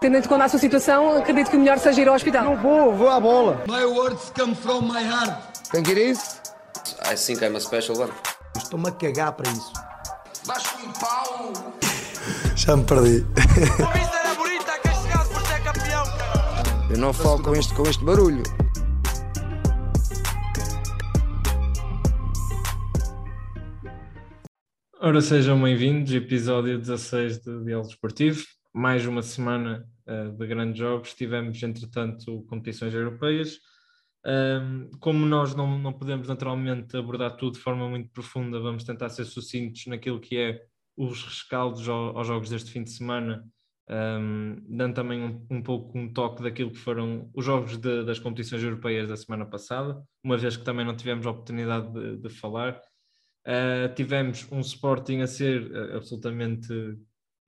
Tendo em conta a sua situação, acredito que o melhor seja ir ao hospital. Não vou, vou à bola. My words come from my heart. Que ir isso? I think I'm a special one. Estou-me a cagar para isso. Vasco em pau. Já me perdi. A vista era bonita, por ser campeão, cara. Eu não falo com este, com este barulho. Ora, sejam bem-vindos, episódio 16 de Diálogo Desportivo. Mais uma semana uh, de grandes jogos. Tivemos, entretanto, competições europeias. Um, como nós não, não podemos naturalmente abordar tudo de forma muito profunda, vamos tentar ser sucintos naquilo que é os rescaldos ao, aos jogos deste fim de semana, um, dando também um, um, pouco um toque daquilo que foram os jogos de, das competições europeias da semana passada, uma vez que também não tivemos a oportunidade de, de falar. Uh, tivemos um Sporting a ser uh, absolutamente,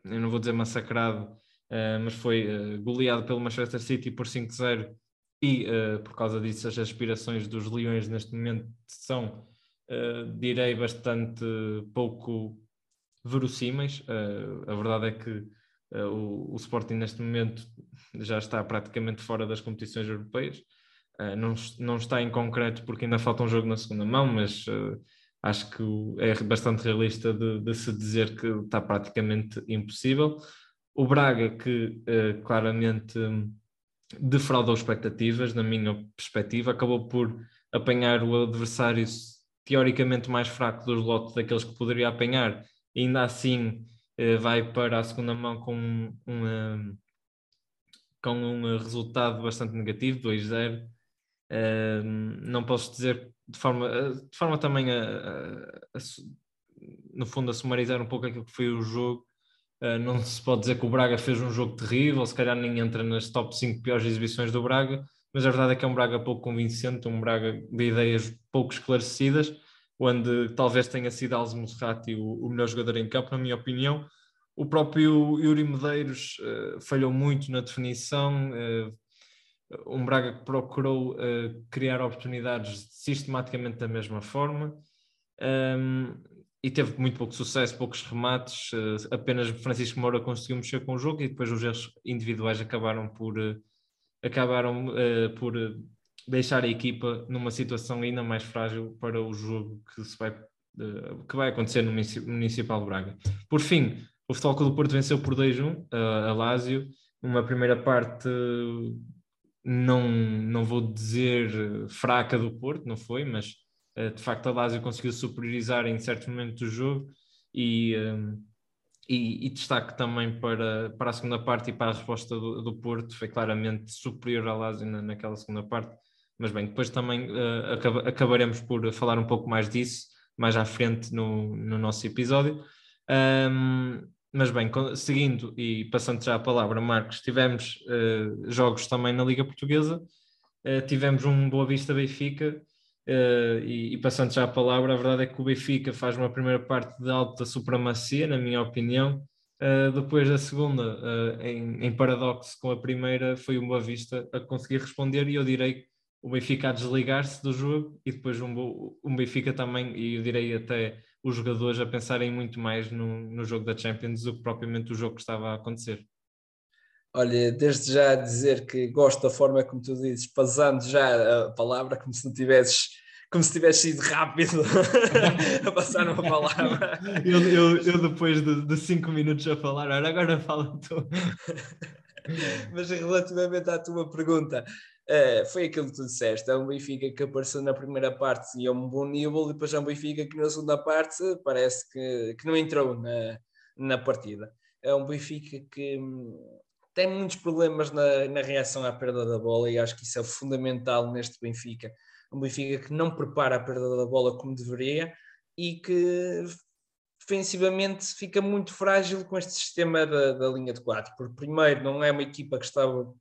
eu não vou dizer massacrado, uh, mas foi goleado pelo Manchester City por 5-0 e por causa disso as aspirações dos Leões neste momento são, direi, bastante pouco verossímeis. a verdade é que o, o Sporting neste momento já está praticamente fora das competições europeias. não, não está em concreto porque ainda falta um jogo na segunda mão, mas acho que é bastante realista de, de, se dizer que está praticamente impossível. O Braga, que uh, claramente defraudou expectativas, na minha perspectiva, acabou por apanhar o adversário teoricamente mais fraco dos lotes daqueles que poderia apanhar, e ainda assim uh, vai para a segunda mão com um, com um resultado bastante negativo, 2-0. Uh, não posso dizer de forma, de forma também a, a, a, no fundo a sumarizar um pouco aquilo que foi o jogo. Uh, não se pode dizer que o Braga fez um jogo terrível, se calhar nem entra nas top 5 piores exibições do Braga, mas a verdade é que é um Braga pouco convincente, um Braga de ideias pouco esclarecidas, onde talvez tenha sido Alves Musrati o, o melhor jogador em campo, na minha opinião. O próprio Yuri Medeiros uh, falhou muito na definição, uh, um Braga que procurou uh, criar oportunidades sistematicamente da mesma forma um, e teve muito pouco sucesso, poucos remates. Uh, apenas Francisco Moura conseguiu mexer com o jogo e depois os erros individuais acabaram por, uh, acabaram, por deixar a equipa numa situação ainda mais frágil para o jogo que, se vai, que vai acontecer no Municipal Braga. Por fim, o Futebol do Porto venceu por 2-1 a Lásio, uma primeira parte não, não vou dizer fraca do Porto, não foi, mas eh, de facto a Lazio conseguiu superiorizar em certos momentos do jogo e, um, e, e, destaque também para, para a segunda parte e para a resposta do, do Porto, foi claramente superior à Lazio na, naquela segunda parte, mas bem, depois também uh, acaba, acabaremos por falar um pouco mais disso mais à frente no, no nosso episódio. Um, mas bem, seguindo e passando já a palavra, Marcos, tivemos uh, jogos também na Liga Portuguesa, uh, tivemos um Boa Vista Benfica, uh, e, e, passando já a palavra, a verdade é que o Benfica faz uma primeira parte de alta supremacia, na minha opinião, depois a segunda, em, em, paradoxo com a primeira, foi o Boa Vista a conseguir responder, e eu direi o Benfica a desligar-se do jogo, e depois um, um Benfica também, e eu direi até os jogadores a pensarem muito mais no, no jogo da Champions do que propriamente o jogo que estava a acontecer. Olha, desde já dizer que gosto da forma como tu dizes, passando já a palavra, como se não tivesses como se tivesse sido rápido a passar uma palavra. eu, eu, eu, depois de, de cinco minutos a falar, agora fala tu. Mas relativamente à tua pergunta, Uh, foi aquilo que tu disseste, é um Benfica que apareceu na primeira parte e é um bom nível, e depois é um Benfica que na segunda parte parece que, que não entrou na, na partida. É um Benfica que hum, tem muitos problemas na, na reação à perda da bola e acho que isso é fundamental neste Benfica. Um Benfica que não prepara a perda da bola como deveria e que defensivamente fica muito frágil com este sistema da, da linha de quatro, porque primeiro não é uma equipa que estava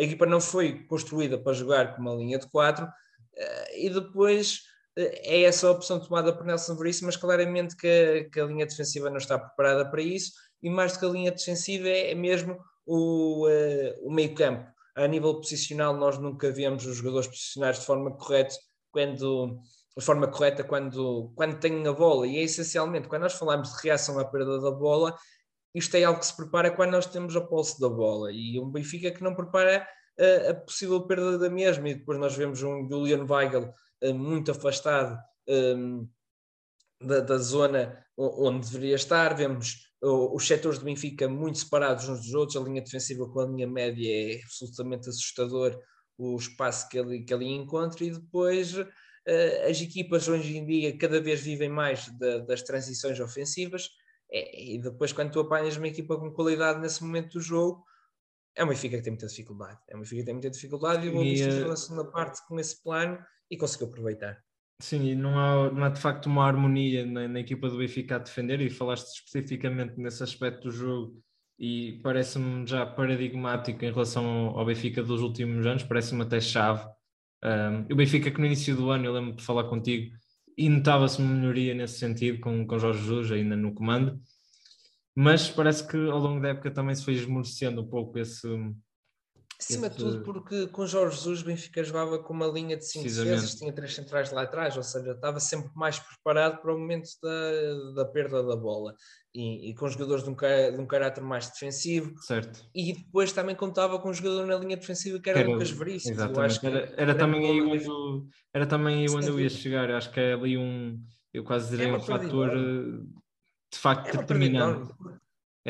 a equipa não foi construída para jogar com uma linha de 4 eh, e depois eh, é essa a opção tomada por Nelson Veríssimo, mas claramente que a, que a, linha defensiva não está preparada para isso e mais do que a linha defensiva é, é mesmo o, uh, o meio campo. A nível posicional nós nunca vemos os jogadores posicionados de forma correta quando de forma correta quando, quando têm a bola e é essencialmente quando nós falamos de reação à perda da bola isto é algo que se prepara quando nós temos a posse da bola e um Benfica que não prepara uh, a possível perda da mesma. E depois nós vemos um Julian Weigl uh, muito afastado um, da, da, zona onde deveria estar, vemos os setores do Benfica muito separados uns dos outros, a linha defensiva com a linha média é absolutamente assustador o espaço que ele, que ele encontra. E depois as equipas hoje em dia cada vez vivem mais das transições ofensivas e depois, quando tu apanhas uma equipa com qualidade nesse momento do jogo, é uma Benfica que tem muita dificuldade. É uma Benfica que tem muita dificuldade e o Boa Vista na segunda parte com esse plano e conseguiu aproveitar. Sim, e não há, não há de facto uma harmonia na, na, equipa do Benfica a defender, e falaste especificamente nesse aspecto do jogo, e parece-me já paradigmático em relação ao, Benfica dos últimos anos, parece-me até chave. Um, o Benfica que no início do ano, eu lembro de falar contigo, e notava-se uma melhoria nesse sentido com, com Jorge Jesus ainda no comando, mas parece que ao longo da época também se foi esmorecendo um pouco esse. Acima de tudo, porque com Jorge Jesus, Benfica jogava com uma linha de cinco defesas, tinha três centrais lá atrás, ou seja, estava sempre mais preparado para o momento da, da perda da bola e, e, com jogadores de um, de um caráter mais defensivo. Certo. E depois também contava com um jogador na linha defensiva que era, era Lucas Veríssimo. Exatamente. Era, era, era, também aí onde, era também aí onde eu ia chegar. Acho que é ali um, eu quase diria é um fator eh, de facto é determinante.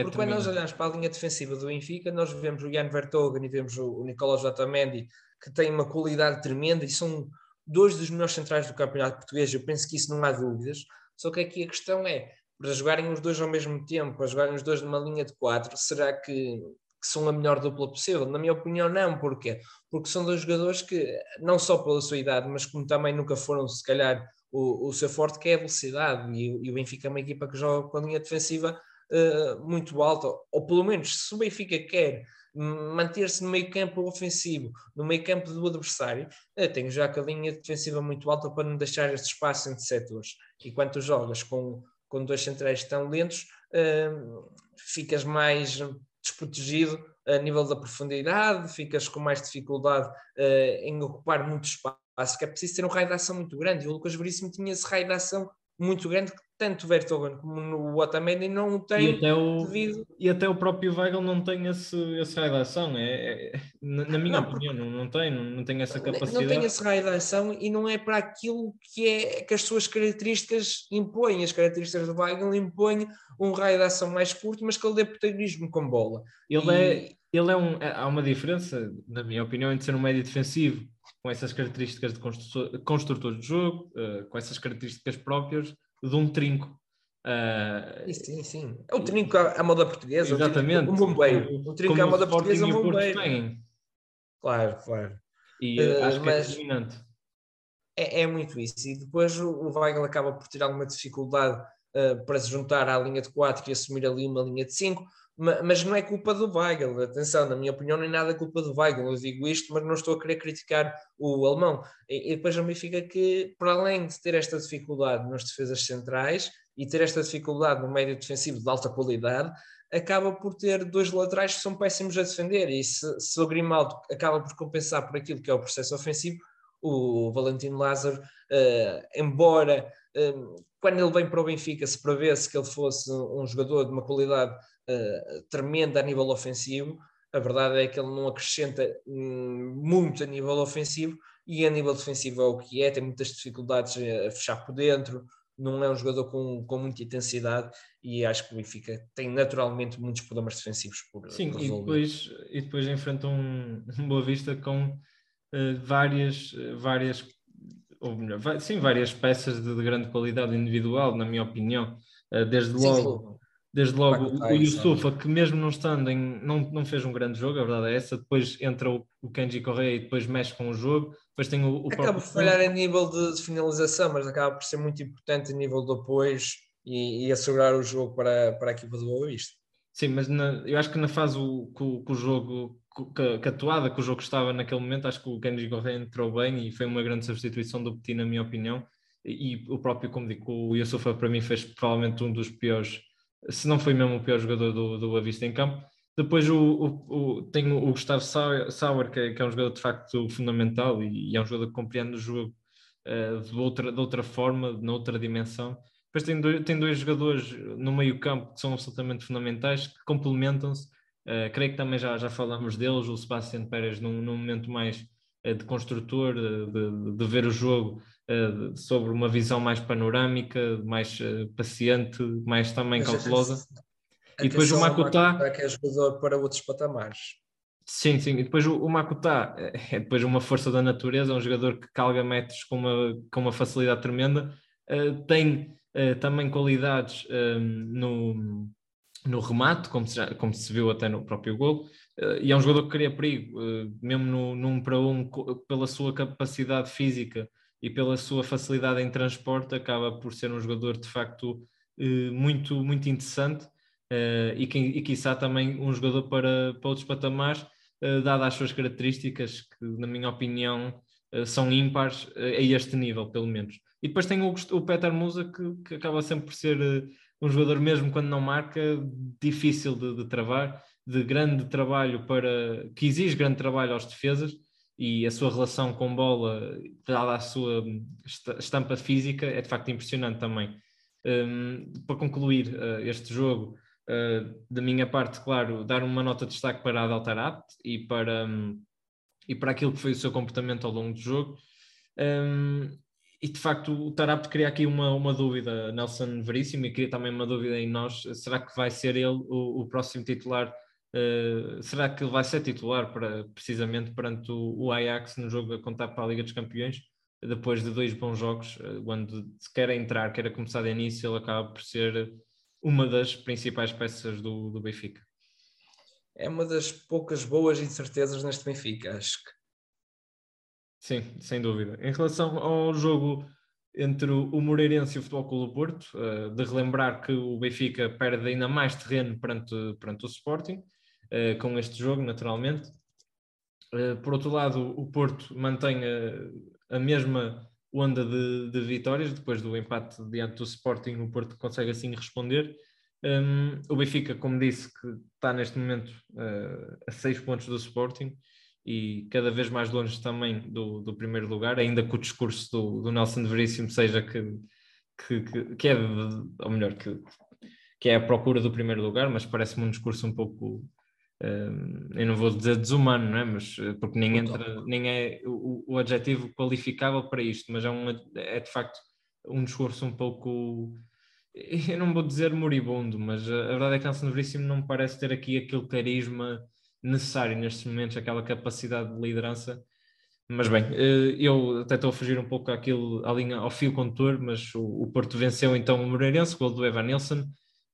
É porque quando nós olhamos para a linha defensiva do Benfica, nós vemos o Jan Vertogen e vemos o, o Nicolas Otamendi, que tem uma qualidade tremenda e são dois dos melhores centrais do campeonato português. Eu penso que isso não há dúvidas. Só que aqui a questão é, para jogarem os dois ao mesmo tempo, para jogarem os dois numa linha de quatro, será que, que, são a melhor dupla possível? Na minha opinião, não. Porquê? Porque são dois jogadores que, não só pela sua idade, mas como também nunca foram, se calhar, o, o seu forte, que é a velocidade. E, e o Benfica é uma equipa que joga com a linha defensiva uh, muito alta, ou pelo menos, se o Benfica quer manter-se no meio campo ofensivo, no meio campo do adversário, uh, tem já com a linha defensiva muito alta para não deixar este espaço entre setores. E quando jogas com com dois centrais tão lentos, uh, ficas mais desprotegido a nível da profundidade, ficas com mais dificuldade uh, em ocupar muito espaço, que é preciso ter um raio de ação muito grande. E o Lucas Veríssimo tinha esse raio de ação muito grande que tanto o Vertogen como no Otamendi não tem e até o, devido... E até o próprio Weigl não tem esse, esse raio de ação, é, é na minha não, opinião, não, não, tem, não, não tem essa capacidade. Não tem esse raio de ação e não é para aquilo que, é, que as suas características impõem. As características do Weigl impõem um raio de ação mais curto, mas que ele dê protagonismo com bola. Ele e... é, ele é um, é, há uma diferença, na minha opinião, entre ser um médio defensivo com essas características de construtor, construtor de jogo, uh, com essas características próprias, de um trinco. Uh, sim, sim. É o trinco à, moda portuguesa. Exatamente. Um bombeiro. Um trinco à moda portuguesa, um bombeiro. Claro, claro. E uh, acho que é determinante. É, é, muito isso. E depois o, o Weigl acaba por ter alguma dificuldade uh, para se juntar à linha de 4 e assumir ali uma linha de 5 mas não é culpa do Weigl, atenção, na minha opinião não é nada culpa do Weigl, eu digo isto, mas não estou a querer criticar o alemão. E, e depois me fica que, para além de ter esta dificuldade nas defesas centrais e ter esta dificuldade no médio defensivo de alta qualidade, acaba por ter dois laterais que são péssimos a defender, e se, se o Grimaldo acaba por compensar por aquilo que é o processo ofensivo, o Valentino Lázaro, uh, embora uh, quando ele vem para o Benfica se prevê-se que ele fosse um jogador de uma qualidade uh, tremenda a nível ofensivo, a verdade é que ele não acrescenta um, muito a nível ofensivo e a nível defensivo é o que é, tem muitas dificuldades a fechar por dentro, não é um jogador com, com muita intensidade e acho que o Benfica tem naturalmente muitos problemas defensivos por Sim, por e depois, e depois enfrenta um, um Boa Vista com uh, várias, várias ou melhor, sim, várias peças de, de, grande qualidade individual, na minha opinião. Uh, desde logo, sim, desde logo o, o Yusufa, que mesmo não estando em, não, não fez um grande jogo, a verdade é essa, depois entra o, o Kenji Correia e depois mexe com o jogo, depois tem o, o Acaba por falhar a nível de, de, finalização, mas acaba por ser muito importante a nível de apoios e, e assegurar o jogo para, para a equipa do Boa Vista. Sim, mas na, eu acho que na fase que o jogo que, que a toada que o jogo estava naquele momento, acho que o Kenji Correia entrou bem e foi uma grande substituição do Petit, na minha opinião. E, e o próprio, como digo, o Yusufa para mim fez provavelmente um dos piores, se não foi mesmo o pior jogador do, do Avista em campo. Depois o, o, o, tem o Gustavo Sauer, que é, que é, um jogador de facto fundamental e, e, é um jogador que compreende o jogo uh, de, outra, de outra forma, noutra dimensão. Depois tem dois, tem dois jogadores no meio campo que são absolutamente fundamentais, que complementam-se. Uh, creio que também já, já falamos deles, o Sebastião Pérez num, num momento mais uh, de construtor, de, de, de, ver o jogo sobre uma visão mais panorâmica, mais paciente, mais também cautelosa. E depois o Makuta... Que é jogador para outros patamares. Sim, sim. E depois o, o Makuta é depois uma força da natureza, é um jogador que calga metros com uma, com uma facilidade tremenda. Uh, tem uh, também qualidades uh, no, no remate, como se, já, como se viu até no próprio gol. e é um jogador que cria perigo, mesmo no, num para um, pela sua capacidade física e pela sua facilidade em transporte, acaba por ser um jogador de facto muito, muito interessante. Uh, e, quem, e quiçá também um jogador para, para outros patamares, uh, dado as suas características, que na minha opinião são ímpares a este nível, pelo menos. E depois tem o, o Peter Musa, que, que, acaba sempre por ser um jogador, mesmo quando não marca, difícil de, de, travar, de grande trabalho para. que exige grande trabalho aos defesas. E a sua relação com bola, dada a sua estampa física, é de facto impressionante também. Um, para concluir este jogo, Uh, da minha parte, claro, dar uma nota de destaque para a Altarapt e para, um, e para aquilo que foi o seu comportamento ao longo do jogo. Um, e de facto, o Tarapt cria aqui uma, uma dúvida, Nelson Veríssimo, e cria também uma dúvida em nós: será que vai ser ele o, o próximo titular? Uh, será que ele vai ser titular para, precisamente perante o, o, Ajax no jogo a contar para a Liga dos Campeões? Depois de dois bons jogos, uh, quando se quer entrar, quer começar de início, ele acaba por ser uma das principais peças do, do Benfica. É uma das poucas boas incertezas neste Benfica, acho que. Sim, sem dúvida. Em relação ao jogo entre o Moreirense e o Futebol Clube do Porto, uh, de relembrar que o Benfica perde ainda mais terreno perante, perante o Sporting, uh, com este jogo, naturalmente. Uh, por outro lado, o Porto mantém a, a mesma onda de, de, vitórias, depois do empate diante do Sporting, o Porto consegue assim responder. Um, o Benfica, como disse, que está neste momento uh, a seis pontos do Sporting e cada vez mais longe também do, do primeiro lugar, ainda que o discurso do, do Nelson de Veríssimo seja que, que, que, que é, ou melhor, que, que é a procura do primeiro lugar, mas parece-me um discurso um pouco eu não vou dizer desumano, não é? mas eh, porque nem, entra, nem é o, o adjetivo qualificável para isto, mas é, um, é de facto um discurso um pouco, eu não vou dizer moribundo, mas a, verdade é que Nelson Veríssimo não me parece ter aqui aquele carisma necessário nestes momentos, aquela capacidade de liderança. Mas bem, eh, eu até estou a fugir um pouco àquilo, à linha, ao fio condutor, mas o, o Porto venceu então o Moreirense, gol do Evan Nilsson,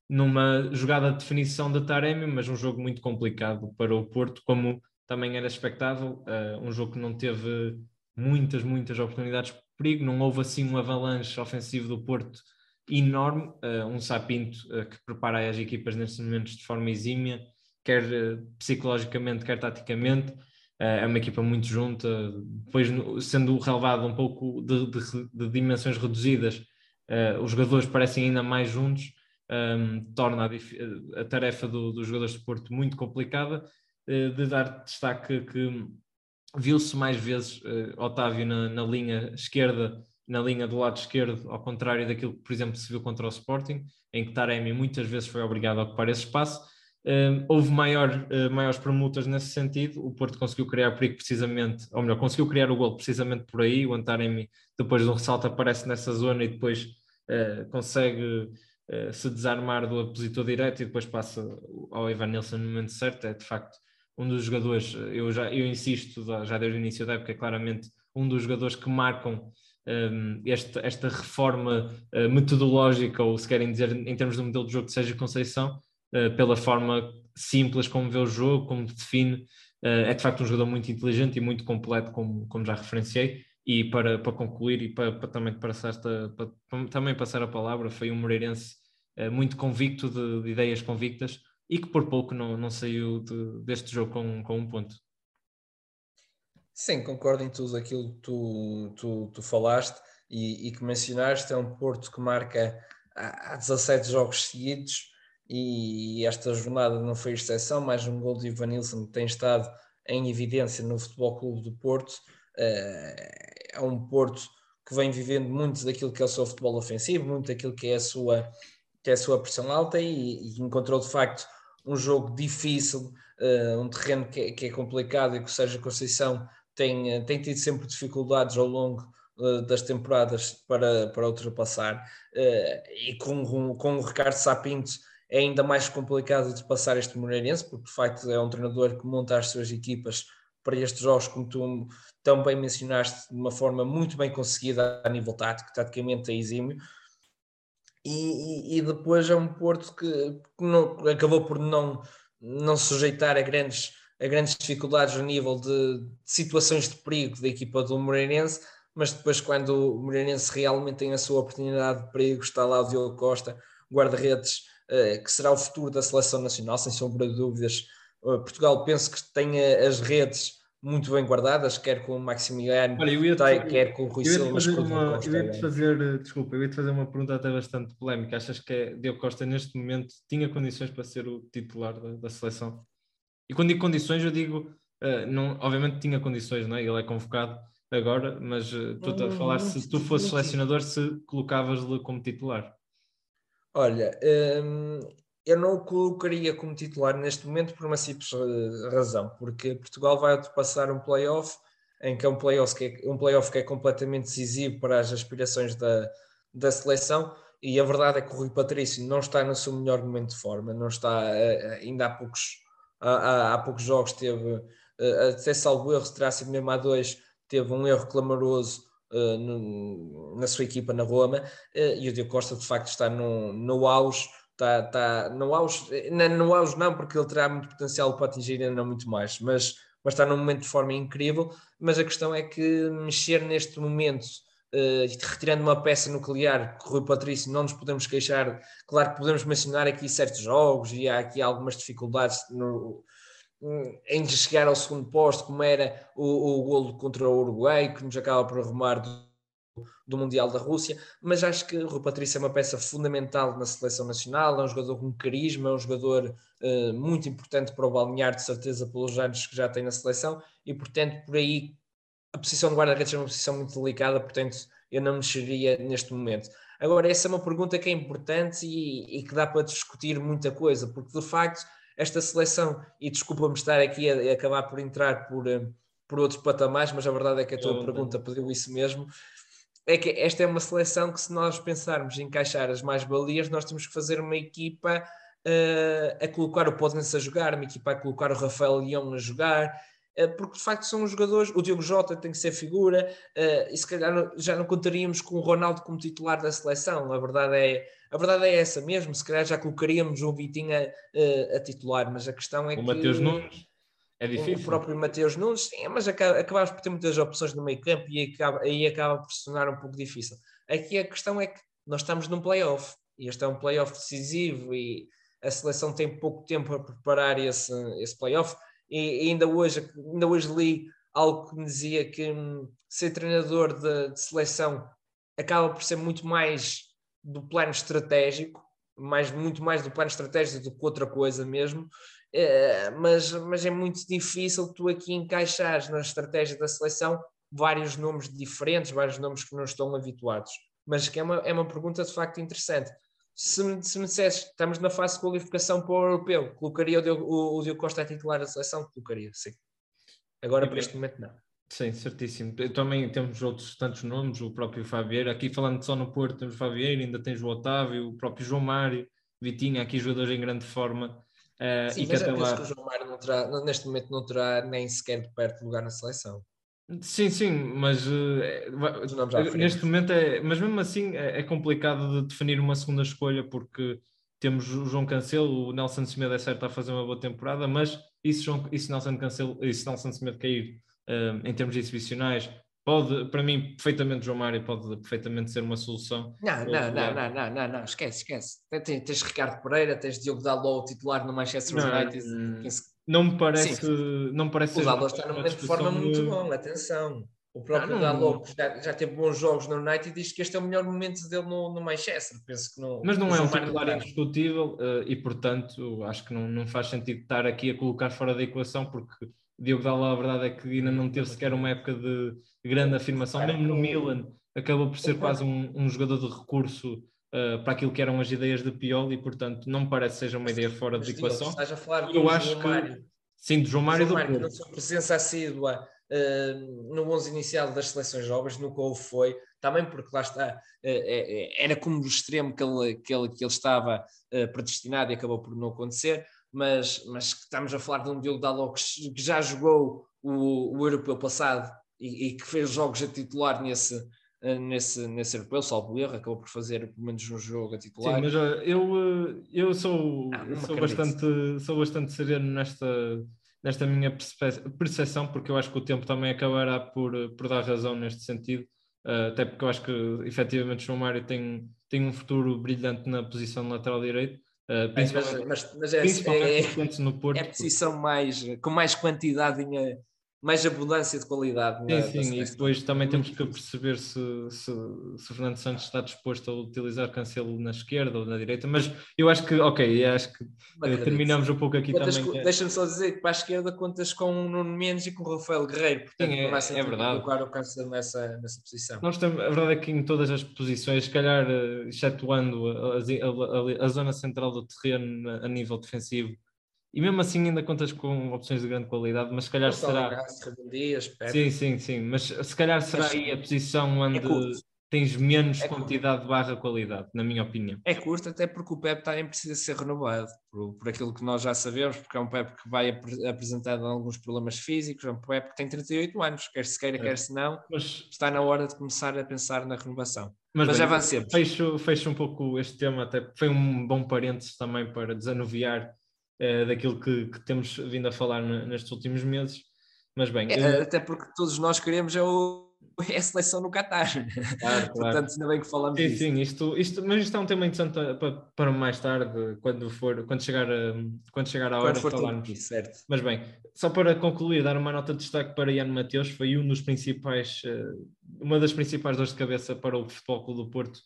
numa jogada de definição de Taremi, mas um jogo muito complicado para o Porto, como também era expectável, uh, um jogo que não teve muitas, muitas oportunidades de perigo, não houve assim um avalanche ofensivo do Porto enorme, uh, um sapinto uh, que prepara as equipas nestes momentos de forma exímia, quer psicologicamente, quer taticamente, é uma equipa muito junta, depois sendo relevado um pouco de, de, de dimensões reduzidas, os jogadores parecem ainda mais juntos, um, torna a, a tarefa do, dos jogadores de Porto muito complicada, uh, de dar destaque que viu-se mais vezes uh, Otávio na, na, linha esquerda, na linha do lado esquerdo, ao contrário daquilo que, por exemplo, se viu contra o Sporting, em que Taremi muitas vezes foi obrigado a ocupar esse espaço. houve maior, uh, maiores permutas nesse sentido. O Porto conseguiu criar perigo precisamente, ou melhor, conseguiu criar o gol precisamente por aí. O Antaremi, depois de um ressalto, aparece nessa zona e depois uh, consegue eh, se desarmar do opositor direto e depois passa ao Ivan Nilsson no momento certo, é de facto um dos jogadores, eh, eu já eu insisto já desde o início da época, é claramente um dos jogadores que marcam um, ehm, esta, reforma uh, metodológica, ou se querem dizer em termos do modelo de jogo de Sérgio Conceição, uh, pela forma simples como vê o jogo, como define, uh, é de facto um jogador muito inteligente e muito completo, como, como já referenciei, e para, para concluir e para, para também, passar para, também passar a palavra, foi um Moreirense uh, muito convicto, de, de, ideias convictas, e que por pouco não, não saiu de, deste jogo com, com um ponto. Sim, concordo em tudo aquilo que tu, tu, tu falaste e, e, que mencionaste. É um Porto que marca há 17 jogos seguidos e esta jornada não foi exceção. Mais um gol de Ivan Nilsson que tem estado em evidência no Futebol Clube do Porto. Uh, é um Porto que vem vivendo muito daquilo que é o seu futebol ofensivo, muito daquilo que é a sua, que é a sua pressão alta e, e encontrou de facto um jogo difícil, uh, um terreno que é, que é, complicado e que o Sérgio Conceição tem, tem tido sempre dificuldades ao longo uh, das temporadas para, para ultrapassar uh, e com, com o Ricardo Sapinto é ainda mais complicado de passar este Moreirense, porque de facto é um treinador que monta as suas equipas para estes jogos, como tu também mencionaste, de uma forma muito bem conseguida a nível tático, taticamente é exímio. E, e, e depois é um Porto que, que não, acabou por não, não sujeitar a grandes, a grandes dificuldades a nível de, de situações de perigo da equipa do Moreirense, mas depois quando o Moreirense realmente tem a sua oportunidade de perigo, está lá o Diogo Costa, guarda-redes eh, que será o futuro da seleção nacional, sem sombra de dúvidas. Eh, Portugal penso que tem as redes muito bem guardadas, quer com o Maximiliano, Olha, eu ia fazer, quer com o Rui Silva. Eu ia te fazer, eh, desculpa, eu ia te fazer uma pergunta até bastante polémica. Achas que é, Diogo Costa neste momento tinha condições para ser o titular da, da seleção? E quando digo condições, eu digo, uh, não, obviamente tinha condições, não é? ele é convocado agora, mas uh, tu a falar se tu fosses selecionador, se colocavas-lhe como titular. Olha, hum, eu não o colocaria como titular neste momento por uma simples eh, razão, porque Portugal vai passar um playoff em que é um playoff que é, um playoff que é completamente decisivo para as aspirações da, da seleção e a verdade é que o Rui Patrício não está no seu melhor momento de forma, não está eh, ainda há poucos, há, há poucos jogos teve, eh, até salvo erro, se terá sido mesmo há dois, teve um erro clamoroso uh, no, na sua equipa na Roma, uh, e o Diogo Costa de facto está no, no auge, está, está no auge, não, no auge não, porque ele terá muito potencial para atingir ainda não muito mais, mas, mas está num momento de forma incrível, mas a questão é que mexer neste momento Uh, retirando uma peça nuclear que o Rui Patrício não nos podemos queixar, claro que podemos mencionar aqui certos jogos e há aqui algumas dificuldades no, em chegar ao segundo posto, como era o, o golo contra o Uruguai, que nos acaba por arrumar do, Mundial da Rússia, mas acho que o Rui Patrício é uma peça fundamental na seleção nacional, é um jogador com carisma, é um jogador uh, muito importante para o balnear, de certeza, pelos anos que já tem na seleção, e portanto, por aí, a posição de guarda-redes é uma posição muito delicada, portanto, eu não mexeria neste momento. Agora, essa é uma pergunta que é importante e, e que dá para discutir muita coisa, porque de facto esta seleção, e desculpa-me estar aqui a, a, acabar por entrar por, eh, por outros patamares, mas a verdade é que a tua pergunta pediu isso mesmo, é que esta é uma seleção que se nós pensarmos em encaixar as mais-valias, nós temos que fazer uma equipa uh, a colocar o Podense a jogar, uma equipa a colocar o Rafael Leão a jogar, uh, porque de facto são os jogadores, o Diogo Jota tem que ser figura, uh, e se calhar já não contaríamos com o Ronaldo como titular da seleção, a verdade é a verdade é essa mesmo, se calhar já colocaríamos o Vitinho a, titular, mas a questão é o que... O Mateus Nunes é difícil. O próprio Mateus Nunes, sim, mas acabamos por ter muitas opções no meio campo e acaba, aí acaba por se tornar um pouco difícil. Aqui a questão é que nós estamos num playoff, e este é um playoff decisivo e a seleção tem pouco tempo a preparar esse, esse playoff, e ainda hoje, ainda hoje li algo que me dizia que hum, ser treinador de, de seleção acaba por ser muito mais do plano estratégico, mais, muito mais do plano estratégico do que outra coisa mesmo, mas, mas é muito difícil tu aqui encaixares na estratégia da seleção vários nomes diferentes, vários nomes que não estão habituados. Mas que é uma, é uma pergunta de facto interessante. Se me, se me dissesse, estamos na fase de qualificação para o europeu, colocaria o Diogo, o, o Diogo Costa a titular da seleção? Colocaria, sim. Agora, para este momento, não. Sim, certíssimo. Também temos outros tantos nomes, o próprio Fabieira. Aqui falando só no Porto, temos o Fabieira, ainda tens o Otávio, o próprio João Mário, Vitinho, aqui jogadores em grande forma. Uh, Sim, e mas lá... que o João Mário não terá, neste momento não terá nem sequer de perto lugar na seleção. Sim, sim, mas uh, neste momento é, mas mesmo assim é, é, complicado de definir uma segunda escolha porque temos o João Cancelo, o Nelson Semedo é certo a fazer uma boa temporada, mas e se, João, se Nelson Cancelo, e se Nelson Semedo cair em termos exibicionais, pode, para mim, perfeitamente João Mário pode perfeitamente ser uma solução. Não, não, não, não, não, não, não, esquece, esquece. Tens, tens Ricardo Pereira, tens Diogo Dalot, titular no Manchester United. Não, não me parece, Sim. não me parece. O Dalot está numa forma de... muito bom, atenção. O próprio Dalot já, já teve bons jogos no United e diz que este é o melhor momento dele no, no Manchester. Penso que não, Mas não é um titular indiscutível uh, e, portanto, acho que não, não faz sentido estar aqui a colocar fora da equação porque Diogo Dalot, a verdade é que ainda não teve sequer uma época de grande afirmação, mesmo no Milan, acabou por ser quase um, um jogador de recurso uh, para aquilo que eram as ideias de Pioli e, portanto, não me parece que seja uma ideia fora de equação. Estás a falar eu acho que Mário. sim, do João Mário, João Mário do sua presença assídua uh, no 11 inicial das seleções jovens, nunca o foi, também porque lá está, uh, era como do extremo que ele, que ele, que ele estava predestinado e acabou por não acontecer. Mas, mas estamos a falar de um Diogo Dalot que, que já jogou o, o europeu passado e, e, que fez jogos a titular nesse, eh, nesse, nesse europeu, salvo erro, acabou por fazer pelo menos um jogo a titular. Sim, mas eu, eh, eu sou, ah, sou, bastante, sou bastante sereno nesta, nesta minha percepção, porque eu acho que o tempo também acabará por, por dar razão neste sentido, até porque eu acho que efetivamente o João Mário tem, tem um futuro brilhante na posição de lateral direito. Uh, principalmente, mas, mas, mas é, principalmente é, no Porto. É a posição mais, com mais quantidade em, mais abundância de qualidade. Sim, sim, e depois também temos que perceber se, se, se, o Fernando Santos está disposto a utilizar Cancelo na esquerda ou na direita, mas eu acho que, ok, acho que eh, terminamos um pouco aqui contas também. É deixa-me só dizer que para a esquerda contas com o Nuno Mendes e com o Rafael Guerreiro, portanto sim, é, não vai ser é verdade. colocar o Cancelo nessa, nessa posição. Nós temos, a verdade é que em todas as posições, se calhar eh, excetuando a, a, a, a zona central do terreno a nível defensivo, e mesmo assim ainda contas com opções de grande qualidade, mas se calhar será. Dias, sim, sim, sim, mas se calhar será mas, aí a posição é onde é tens menos é quantidade curto. barra qualidade, na minha opinião. É curto, até porque o Pep também precisa ser renovado, por, por aquilo que nós já sabemos, porque é um Pep que vai ap apresentando alguns problemas físicos, é um Pep que tem 38 anos, quer se queira, é. quer se não, mas, está na hora de começar a pensar na renovação. Mas, mas bem, avancemos. Fecho, fecho um pouco este tema, até foi um bom parênteses também para desanuviar uh, daquilo que, que, temos vindo a falar nestes últimos meses. Mas bem, é, eu... até porque todos nós queremos é, o, é a seleção no Qatar. Claro, claro. Portanto, ainda bem que falamos sim, disso. Sim, isto, isto, mas isto é um tema interessante para, para mais tarde, quando, for, quando, chegar, a, quando chegar a hora de falarmos. Aqui, certo. Mas bem, só para concluir, dar uma nota de destaque para Ian Mateus, foi um dos principais, eh, uma das principais dores de cabeça para o Futebol Clube do Porto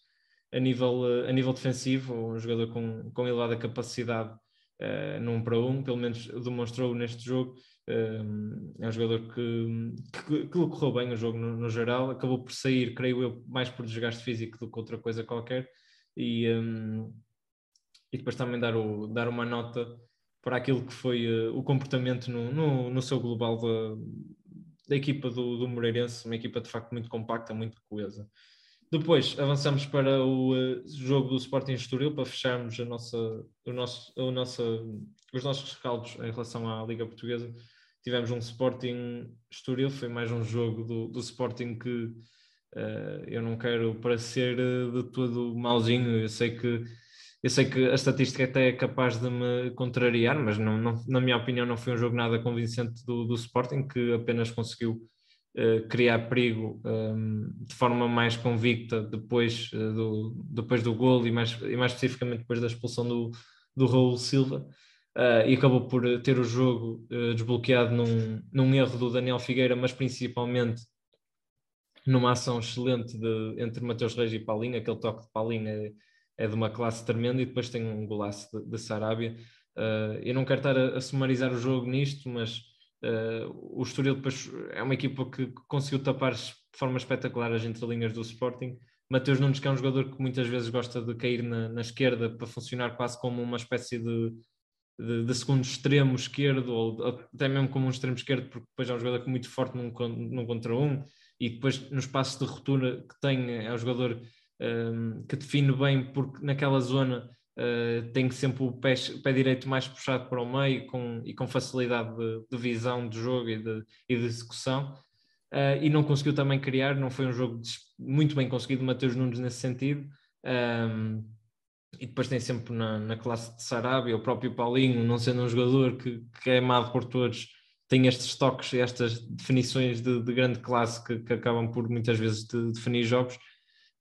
a nível, eh, a nível defensivo, um jogador com, com elevada capacidade uh, num para um, pelo menos demonstrou neste jogo. Uh, é um jogador que, que, que correu bem o jogo no, no, geral, acabou por sair, creio eu, mais por desgaste físico do que outra coisa qualquer, e, um, e depois também dar, o, dar uma nota para aquilo que foi uh, o comportamento no, no, no, seu global da, da equipa do, do Moreirense, uma equipa de facto muito compacta, muito coesa. Depois avançamos para o uh, jogo do Sporting Estoril para fecharmos a nossa, o nosso, a nossa, os nossos rescaldos em relação à Liga Portuguesa. Tivemos um Sporting Estoril, foi mais um jogo do, do Sporting que uh, eu não quero parecer uh, de todo mauzinho. Eu sei que eu sei que a estatística até é capaz de me contrariar, mas não, não, na minha opinião não foi um jogo nada convincente do, do Sporting, que apenas conseguiu uh, criar perigo um, ehm, de forma mais convicta depois, uh, do, depois do gol e mais, e mais especificamente depois da expulsão do, do Raul Silva. Uh, e acabou por ter o jogo desbloqueado num, num erro do Daniel Figueira, mas principalmente numa ação excelente de, entre Mateus Reis e Paulinho, aquele toque de Paulinho é, é de uma classe tremenda e depois tem um golaço de, de Sarabia. Eu não quero estar a, a, sumarizar o jogo nisto, mas o Estoril depois é uma equipa que conseguiu tapar de forma espetacular as entrelinhas do Sporting. Mateus Nunes, que é um jogador que muitas vezes gosta de cair na, na esquerda para funcionar quase como uma espécie de, de, de, segundo extremo esquerdo, ou até mesmo como um extremo esquerdo, porque depois é um jogador muito forte num, num contra um, e depois nos passos de ruptura que tem, é um jogador um, ehm, que define bem, porque naquela zona uh, tem sempre o pé, pé, direito mais puxado para o meio com, e com facilidade de, de visão de jogo e de, e de execução. Uh, e não conseguiu também criar, não foi um jogo muito bem conseguido, Mateus Nunes nesse sentido. Um, ehm, e depois tem sempre na, na classe de Sarabia, o próprio Paulinho, não sendo um jogador que, que é amado por todos, tem estes toques, estas definições de, de grande classe que, que, acabam por muitas vezes de definir jogos.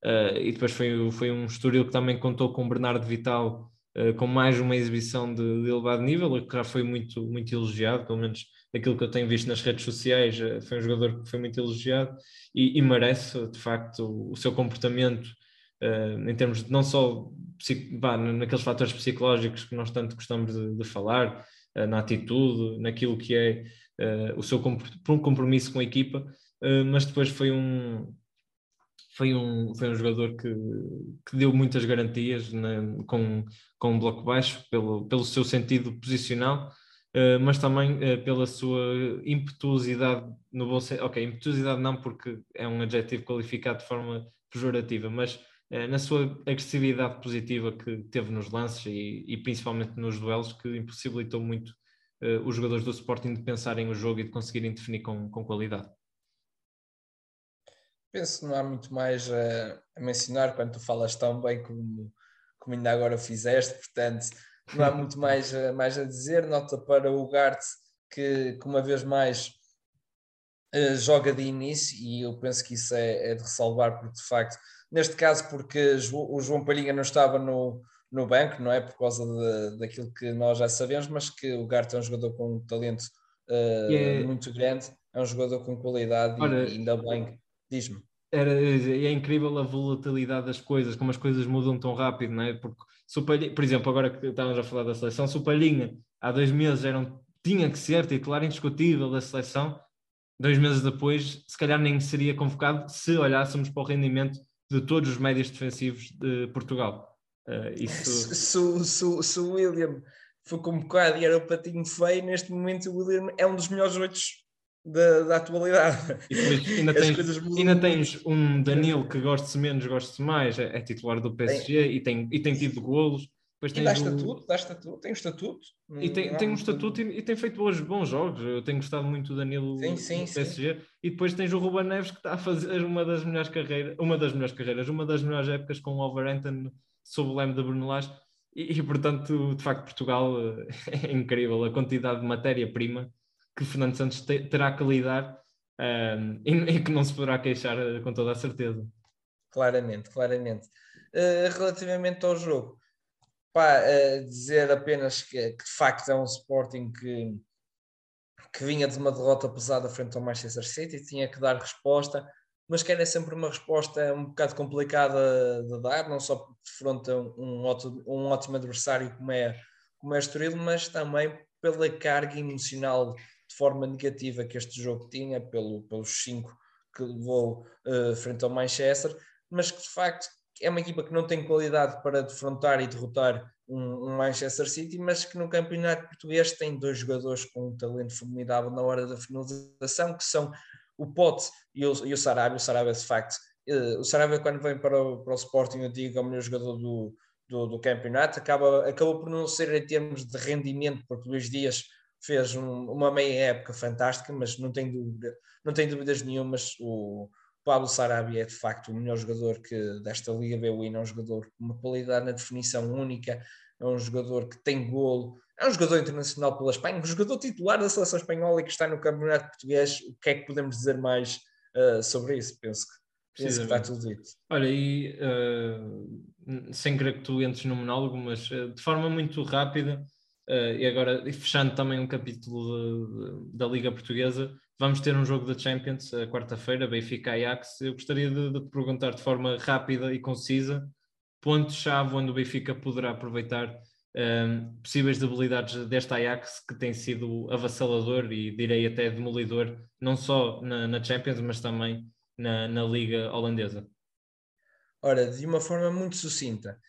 Uh, e depois foi, foi um Estoril que também contou com Bernardo Vital uh, com mais uma exibição de, de, elevado nível, que já foi muito, muito elogiado, pelo menos aquilo que eu tenho visto nas redes sociais, uh, foi um jogador que foi muito elogiado e, e merece, de facto, o, o seu comportamento em termos de não só bah, naqueles fatores psicológicos que nós tanto gostamos de, de falar, na atitude, naquilo que é o seu compromisso com a equipa, mas depois foi um, foi um, foi um jogador que, que deu muitas garantias né, com, com um bloco baixo, pelo, pelo seu sentido posicional, uh, mas também uh, pela sua impetuosidade, no bom sentido. Ok, impetuosidade não, porque é um adjetivo qualificado de forma pejorativa, mas uh, na sua agressividade positiva que teve nos lances e, e principalmente nos duelos, que impossibilitou muito os jogadores do Sporting de pensarem o jogo e de conseguirem definir com, com qualidade. Penso que não há muito mais a, a mencionar quando tu falas tão bem como, como ainda agora fizeste, portanto, não há muito mais, mais a dizer. Nota para o Gart que, que uma vez mais uh, joga de início e eu penso que isso é, é, de ressalvar, porque de facto, neste caso, porque o João Palhinha não estava no, no banco, não é? Por causa de, daquilo que nós já sabemos, mas que o Gart é um jogador com um talento uh, muito grande, é um jogador com qualidade Ora, e ainda bem Diz-me. Era, é incrível a volatilidade das coisas, como as coisas mudam tão rápido, não é? Porque, Palhinha, por exemplo, agora que estávamos a falar da seleção, se o Palhinha há dois meses era um, tinha que ser titular indiscutível da seleção, dois meses depois, se calhar nem seria convocado se olhássemos para o rendimento de todos os médios defensivos de Portugal. Uh, isso... se, se, se o William foi convocado e era o patinho feio, neste momento o William é um dos melhores oito da, da atualidade. E depois ainda tens, ainda tens um Danilo que goste menos, goste mais, é, é, titular do PSG tem, e, tem, e tem tido golos. Depois e dá estatuto, dá estatuto, tem um estatuto. E tem, tem um estatuto e, e, tem feito bons, bons jogos. Eu tenho gostado muito do Danilo sim, sim, do PSG. Sim. E depois tens o Ruben Neves que está a fazer uma das melhores carreiras, uma das melhores carreiras, uma das melhores épocas com o Overhampton sob o leme da Bruno Lage. E, e, portanto, de facto, Portugal é incrível a quantidade de matéria-prima que Fernando Santos te, terá que lidar um, e, e, que não se poderá queixar eh, com toda a certeza. Claramente, claramente. Uh, relativamente ao jogo, pá, uh, dizer apenas que, que, de facto é um Sporting que, que vinha de uma derrota pesada frente ao Manchester City, tinha que dar resposta, mas que era sempre uma resposta um bocado complicada de dar, não só porque defronta um, um, ótimo, um ótimo adversário como é, como é Estoril, mas também pela carga emocional de forma negativa que este jogo tinha, pelo, pelos cinco que levou uh, frente ao Manchester, mas que de facto é uma equipa que não tem qualidade para defrontar e derrotar um, um, Manchester City, mas que no campeonato português tem dois jogadores com um talento formidável na hora da finalização, que são o Pote e o, e o Sarabia. O Sarabia, de facto, uh, o Sarabia quando vem para o, para o Sporting, eu digo, é o melhor jogador do, do, do campeonato, acaba, acabou por não ser em termos de rendimento, porque Luís Dias fez um, uma meia época fantástica, mas não tem dúvida, não tem dúvidas nenhumas. O Pablo Sarabia é de facto o melhor jogador que desta Liga BWIN, é um jogador com uma qualidade na definição única, é um jogador que tem golo, é um jogador internacional pela Espanha, um jogador titular da seleção espanhola e que está no Campeonato Português. O que é que podemos dizer mais uh, sobre isso? Penso que, que está tudo dito. Olha, e uh, sem querer que tu entres no monólogo, mas uh, de forma muito rápida, Uh, e agora, fechando também um capítulo de, de, da Liga Portuguesa, vamos ter um jogo da Champions, a quarta-feira, Benfica-Ajax. Eu gostaria de, de, perguntar de forma rápida e concisa, pontos-chave onde o Benfica poderá aproveitar ehm, possíveis debilidades desta Ajax, que tem sido avassalador e direi até demolidor, não só na, na Champions, mas também na, na Liga Holandesa. Ora, de uma forma muito sucinta,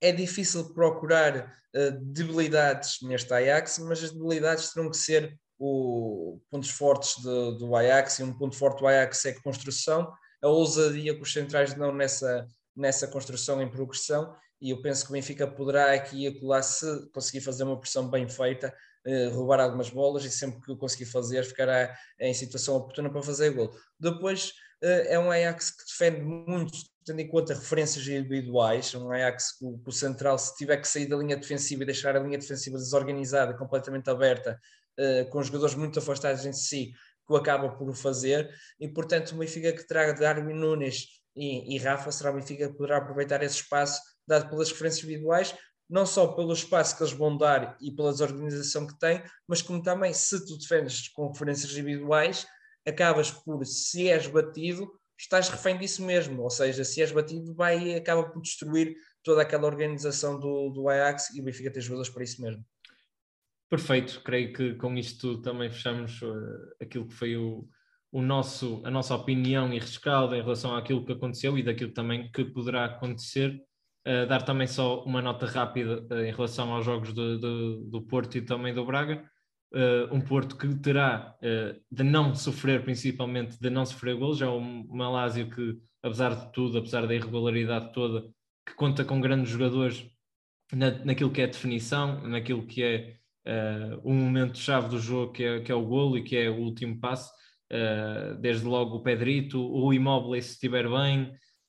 é difícil procurar uh, debilidades neste Ajax, mas as debilidades terão que ser o, pontos fortes de, do Ajax, e um ponto forte do Ajax é a construção, a ousadia que os centrais dão nessa, nessa construção em progressão, e eu penso que o Benfica poderá aqui e acolá, se conseguir fazer uma pressão bem feita, uh, roubar algumas bolas, e sempre que o conseguir fazer, ficará em situação oportuna para fazer gol. Depois, uh, é um Ajax que defende muito tendo em conta referências individuais, um Ajax que o, central, se tiver que sair da linha defensiva e deixar a linha defensiva desorganizada, completamente aberta, uh, com jogadores muito afastados em si, que o acaba por fazer, e portanto o Benfica que traga Darwin Nunes e, e Rafa, será o Benfica que poderá aproveitar esse espaço dado pelas referências individuais, não só pelo espaço que eles vão dar e pela desorganização que têm, mas como também se tu defendes com referências individuais, acabas por, se és batido, estás refém disso mesmo, ou seja, se és batido, vai acaba por destruir toda aquela organização do, do Ajax e o Benfica tem jogadores para isso mesmo. Perfeito, creio que com isto também fechamos uh, aquilo que foi o, o nosso, a nossa opinião e rescaldo em relação àquilo que aconteceu e daquilo também que poderá acontecer. Uh, dar também só uma nota rápida uh, em relação aos jogos do Porto e também do Braga. Uh, um Porto que terá de não sofrer, principalmente de não sofrer gols. É um Malásio que, apesar de tudo, apesar da irregularidade toda, que conta com grandes jogadores na, naquilo que é definição, naquilo que é um momento-chave do jogo, que é, que é o golo e que é o último passo. Uh, desde logo o Pedrito, o Immobile se estiver bem,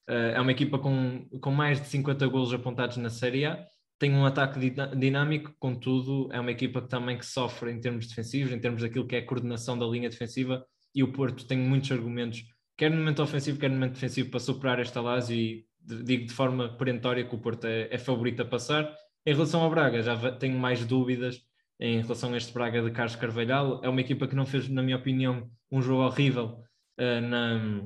uh, é uma equipa com, com mais de 50 golos apontados na Série A, tem um ataque dinâmico, contudo é uma equipa que também que sofre em termos defensivos, em termos daquilo que é a coordenação da linha defensiva, e o Porto tem muitos argumentos, quer no momento ofensivo, quer no momento defensivo, para superar esta Lazio e digo de forma perentória que o Porto é, é favorito a passar. Em relação ao Braga, já tenho mais dúvidas em relação a este Braga de Carlos Carvalhal. É uma equipa que não fez, na minha opinião, um jogo horrível uh, na,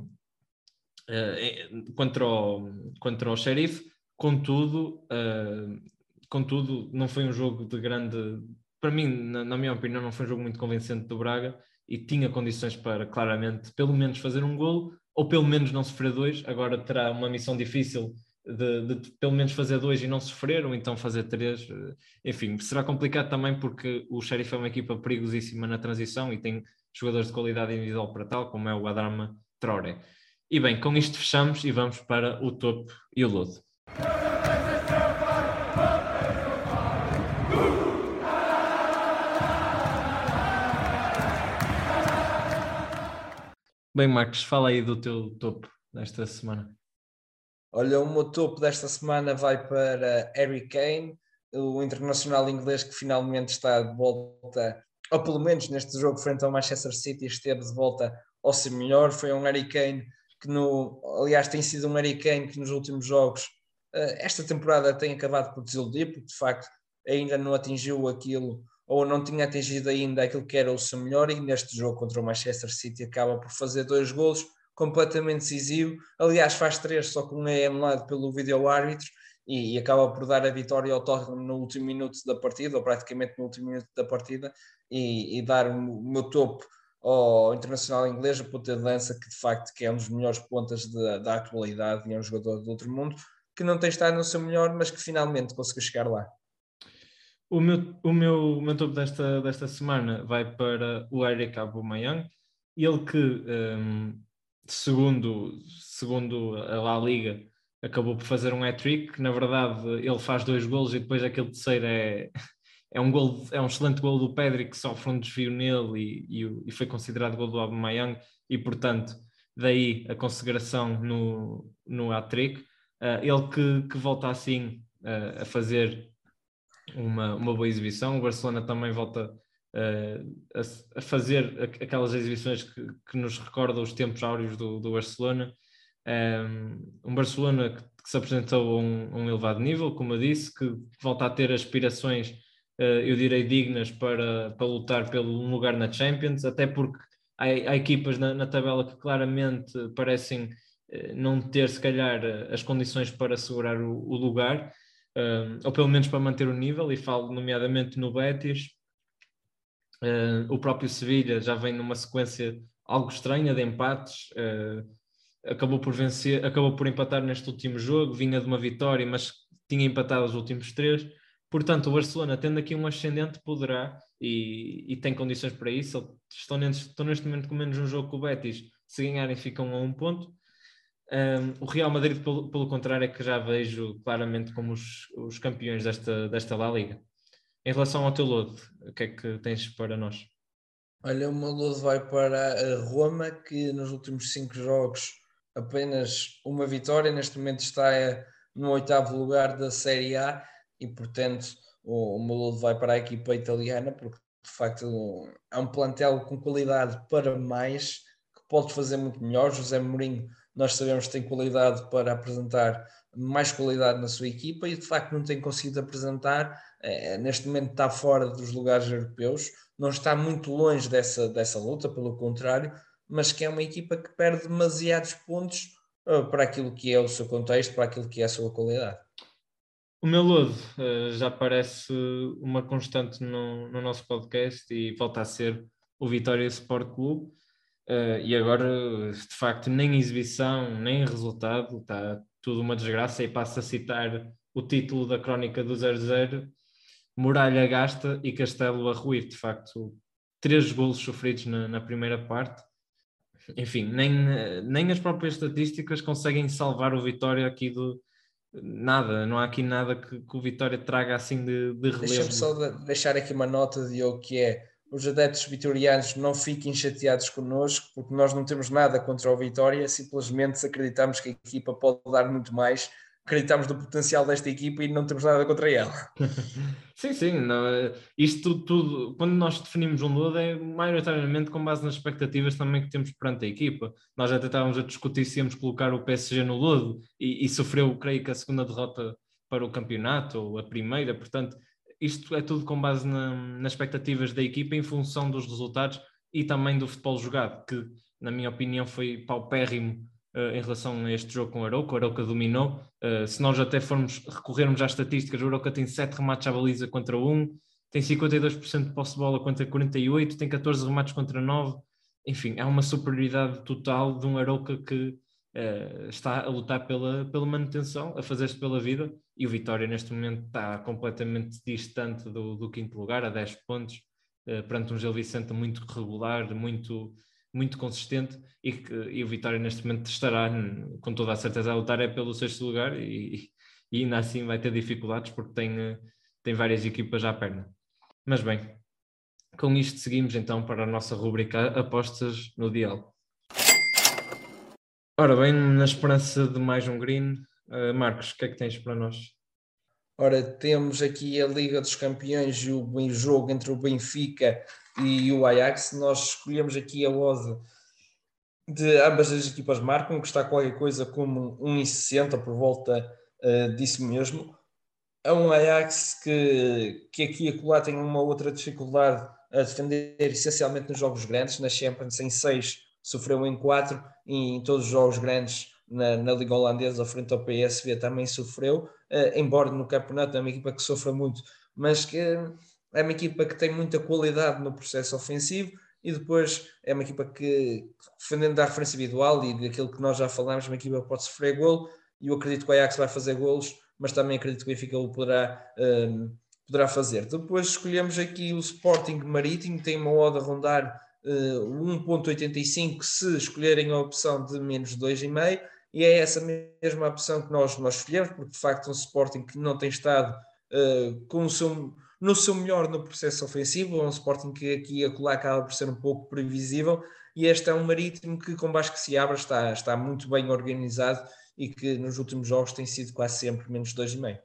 uh, contra, o, contra o Sheriff, contudo, uh, contudo, não foi um jogo de grande. Para mim, na, na, minha opinião, não foi um jogo muito convincente do Braga e tinha condições para claramente, pelo menos, fazer um golo ou pelo menos não sofrer dois. Agora terá uma missão difícil de, de, pelo menos fazer dois e não sofrer, ou então fazer três. Enfim, será complicado também porque o Sheriff é uma equipa perigosíssima na transição e tem jogadores de qualidade individual para tal, como é o Adrama Traoré. E bem, com isto fechamos e vamos para o topo e o lodo. Bem, Marcos, fala aí do teu topo desta semana. Olha, o meu topo desta semana vai para Harry Kane, o internacional inglês que finalmente está de volta ou pelo menos neste jogo frente ao Manchester City, esteve de volta ao seu melhor. Foi um Harry Kane que, no, aliás, tem sido um Harry Kane que nos últimos jogos, uh, esta temporada tem acabado por desiludir, porque de facto ainda não atingiu aquilo, ou não tinha atingido ainda aquilo que era o seu melhor, e neste jogo contra o Manchester City acaba por fazer dois golos completamente decisivo. Aliás, faz três, só com um é anulado pelo vídeo árbitro e, e, acaba por dar a vitória ao Tottenham no último minuto da partida, ou praticamente no último minuto da partida, e, e dar o meu topo ao internacional inglês, a ponta de lança, que de facto que é um dos melhores pontas de, da atualidade e é um jogador do outro mundo, que não tem estado no seu melhor, mas que finalmente conseguiu chegar lá. O meu, o meu, o meu topo desta, desta semana vai para o Eric Aubameyang, ele que, um, segundo, segundo a La Liga, acabou por fazer um hat-trick, na verdade ele faz dois golos e depois aquele terceiro é, é um gol, é um excelente gol do Pedri que sofre um desvio nele e, e, e foi considerado gol do Aubameyang e portanto daí a consagração no, no hat-trick. Uh, ele que, que volta assim uh, a fazer uma, uma boa exibição, o Barcelona também volta uh, a, a, fazer aquelas exibições que, que nos recordam os tempos áureos do, do Barcelona. Um Barcelona que, se apresentou a um, um, elevado nível, como eu disse, que volta a ter aspirações, uh, eu direi, dignas para, para lutar pelo um lugar na Champions, até porque há, há equipas na, na, tabela que claramente parecem não ter, se calhar, as condições para assegurar o, o lugar, ou pelo menos para manter o nível, e falo nomeadamente no Betis. Uh, o próprio Sevilha já vem numa sequência algo estranha de empates. Uh, acabou por vencer, acabou por empatar neste último jogo, vinha de uma vitória, mas tinha empatado os últimos três. Portanto, o Barcelona, tendo aqui um ascendente, poderá e, e tem condições para isso. Estão neste, estão neste momento com menos um jogo que o Betis. Se ganharem, ficam a um ponto. Um, o Real Madrid, pelo, pelo, contrário, é que já vejo claramente como os, os campeões desta, desta La Liga. Em relação ao teu lodo, o que é que tens para nós? Olha, o meu lodo vai para a Roma, que nos últimos cinco jogos apenas uma vitória, neste momento está eh, no oitavo lugar da Série A e, portanto, o, o Moludo vai para a equipa italiana, porque de facto é um plantel com qualidade para mais, que pode fazer muito melhor. José Mourinho, nós sabemos que tem qualidade para apresentar mais qualidade na sua equipa e de facto não tem conseguido apresentar. É, neste momento está fora dos lugares europeus, não está muito longe dessa, dessa luta, pelo contrário, mas que é uma equipa que perde demasiados pontos uh, para aquilo que é o seu contexto, para aquilo que é a sua qualidade. O meu lodo uh, já parece uma constante no, no, nosso podcast e volta a ser o Vitória Sport Clube. Uh, e agora, de facto, nem exibição, nem resultado, está tudo uma desgraça. E passo a citar o título da crónica do 00, Muralha gasta e Castelo a ruir. De facto, três golos sofridos na, na primeira parte. Enfim, nem, nem as próprias estatísticas conseguem salvar o Vitória aqui do, nada, não há aqui nada que, que o Vitória traga assim de, de relevo. Deixa-me só de, deixar aqui uma nota, Diogo, que é os adeptos vitorianos não fiquem chateados connosco, porque nós não temos nada contra o Vitória, simplesmente acreditamos que a equipa pode dar muito mais acreditamos no potencial desta equipa e não temos nada contra ela. sim, sim. Não, é, isto tudo, quando nós definimos um lodo, é maioritariamente com base nas expectativas também que temos perante a equipa. Nós até estávamos a discutir se íamos colocar o PSG no lodo e, e sofreu, creio que, a segunda derrota para o campeonato, ou a primeira, portanto, isto é tudo com base na, nas expectativas da equipa em função dos resultados e também do futebol jogado, que, na minha opinião, foi paupérrimo uh, em relação a este jogo com o Arouca. O Arouca dominou. Uh, se nós até formos recorrermos às estatísticas, o Arouca tem 7 remates à baliza contra 1, tem 52% de posse de bola contra 48, tem 14 remates contra 9. Enfim, é uma superioridade total de um Arouca que uh, está a lutar pela, pela manutenção, a fazer-se pela vida. E o Vitória, neste momento, está completamente distante do, do quinto lugar, a 10 pontos, uh, perante um Gil Vicente muito regular, muito muito consistente e que e o Vitória neste momento estará com toda a certeza a lutar é pelo sexto lugar e, e ainda assim vai ter dificuldades porque tem, tem várias equipas à perna. Mas bem, com isto seguimos então para a nossa rubrica Apostas no Dial. Ora bem, na esperança de mais um green, uh, Marcos, o que é que tens para nós? Ora, temos aqui a Liga dos Campeões e o jogo entre o Benfica e o Ajax, nós escolhemos aqui a odd de ambas as equipas marcam, que está qualquer coisa como 1,60 por volta uh, disso mesmo. É um Ajax que, que aqui e acolá tem uma outra dificuldade a defender essencialmente nos jogos grandes, na Champions em 6 sofreu em 4 e em todos os jogos grandes na, na Liga Holandesa frente ao PSV também sofreu, uh, embora no campeonato é uma equipa que sofra muito, mas que é uma equipa que tem muita qualidade no processo ofensivo e depois é uma equipa que, defendendo da referência individual e daquilo que nós já falamos, uma equipa pode sofrer golo e eu acredito que o Ajax vai fazer golos, mas também acredito que o Benfica o poderá, um, poderá fazer. Depois escolhemos aqui o Sporting Marítimo, tem uma oda a rondar 1.85 se escolherem a opção de menos 2,5 e é essa mesma opção que nós, nós escolhemos, porque de facto um Sporting que não tem estado uh, com o seu no seu melhor no processo ofensivo, é um Sporting que aqui a colar acaba por ser um pouco previsível, e este é um Marítimo que com que se abra está, está muito bem organizado e que nos últimos jogos tem sido quase sempre menos 2,5.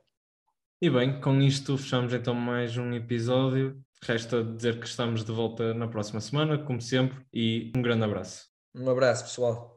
E bem, com isto fechamos então mais um episódio. Resta dizer que estamos de volta na próxima semana, como sempre, e um grande abraço. Um abraço, pessoal.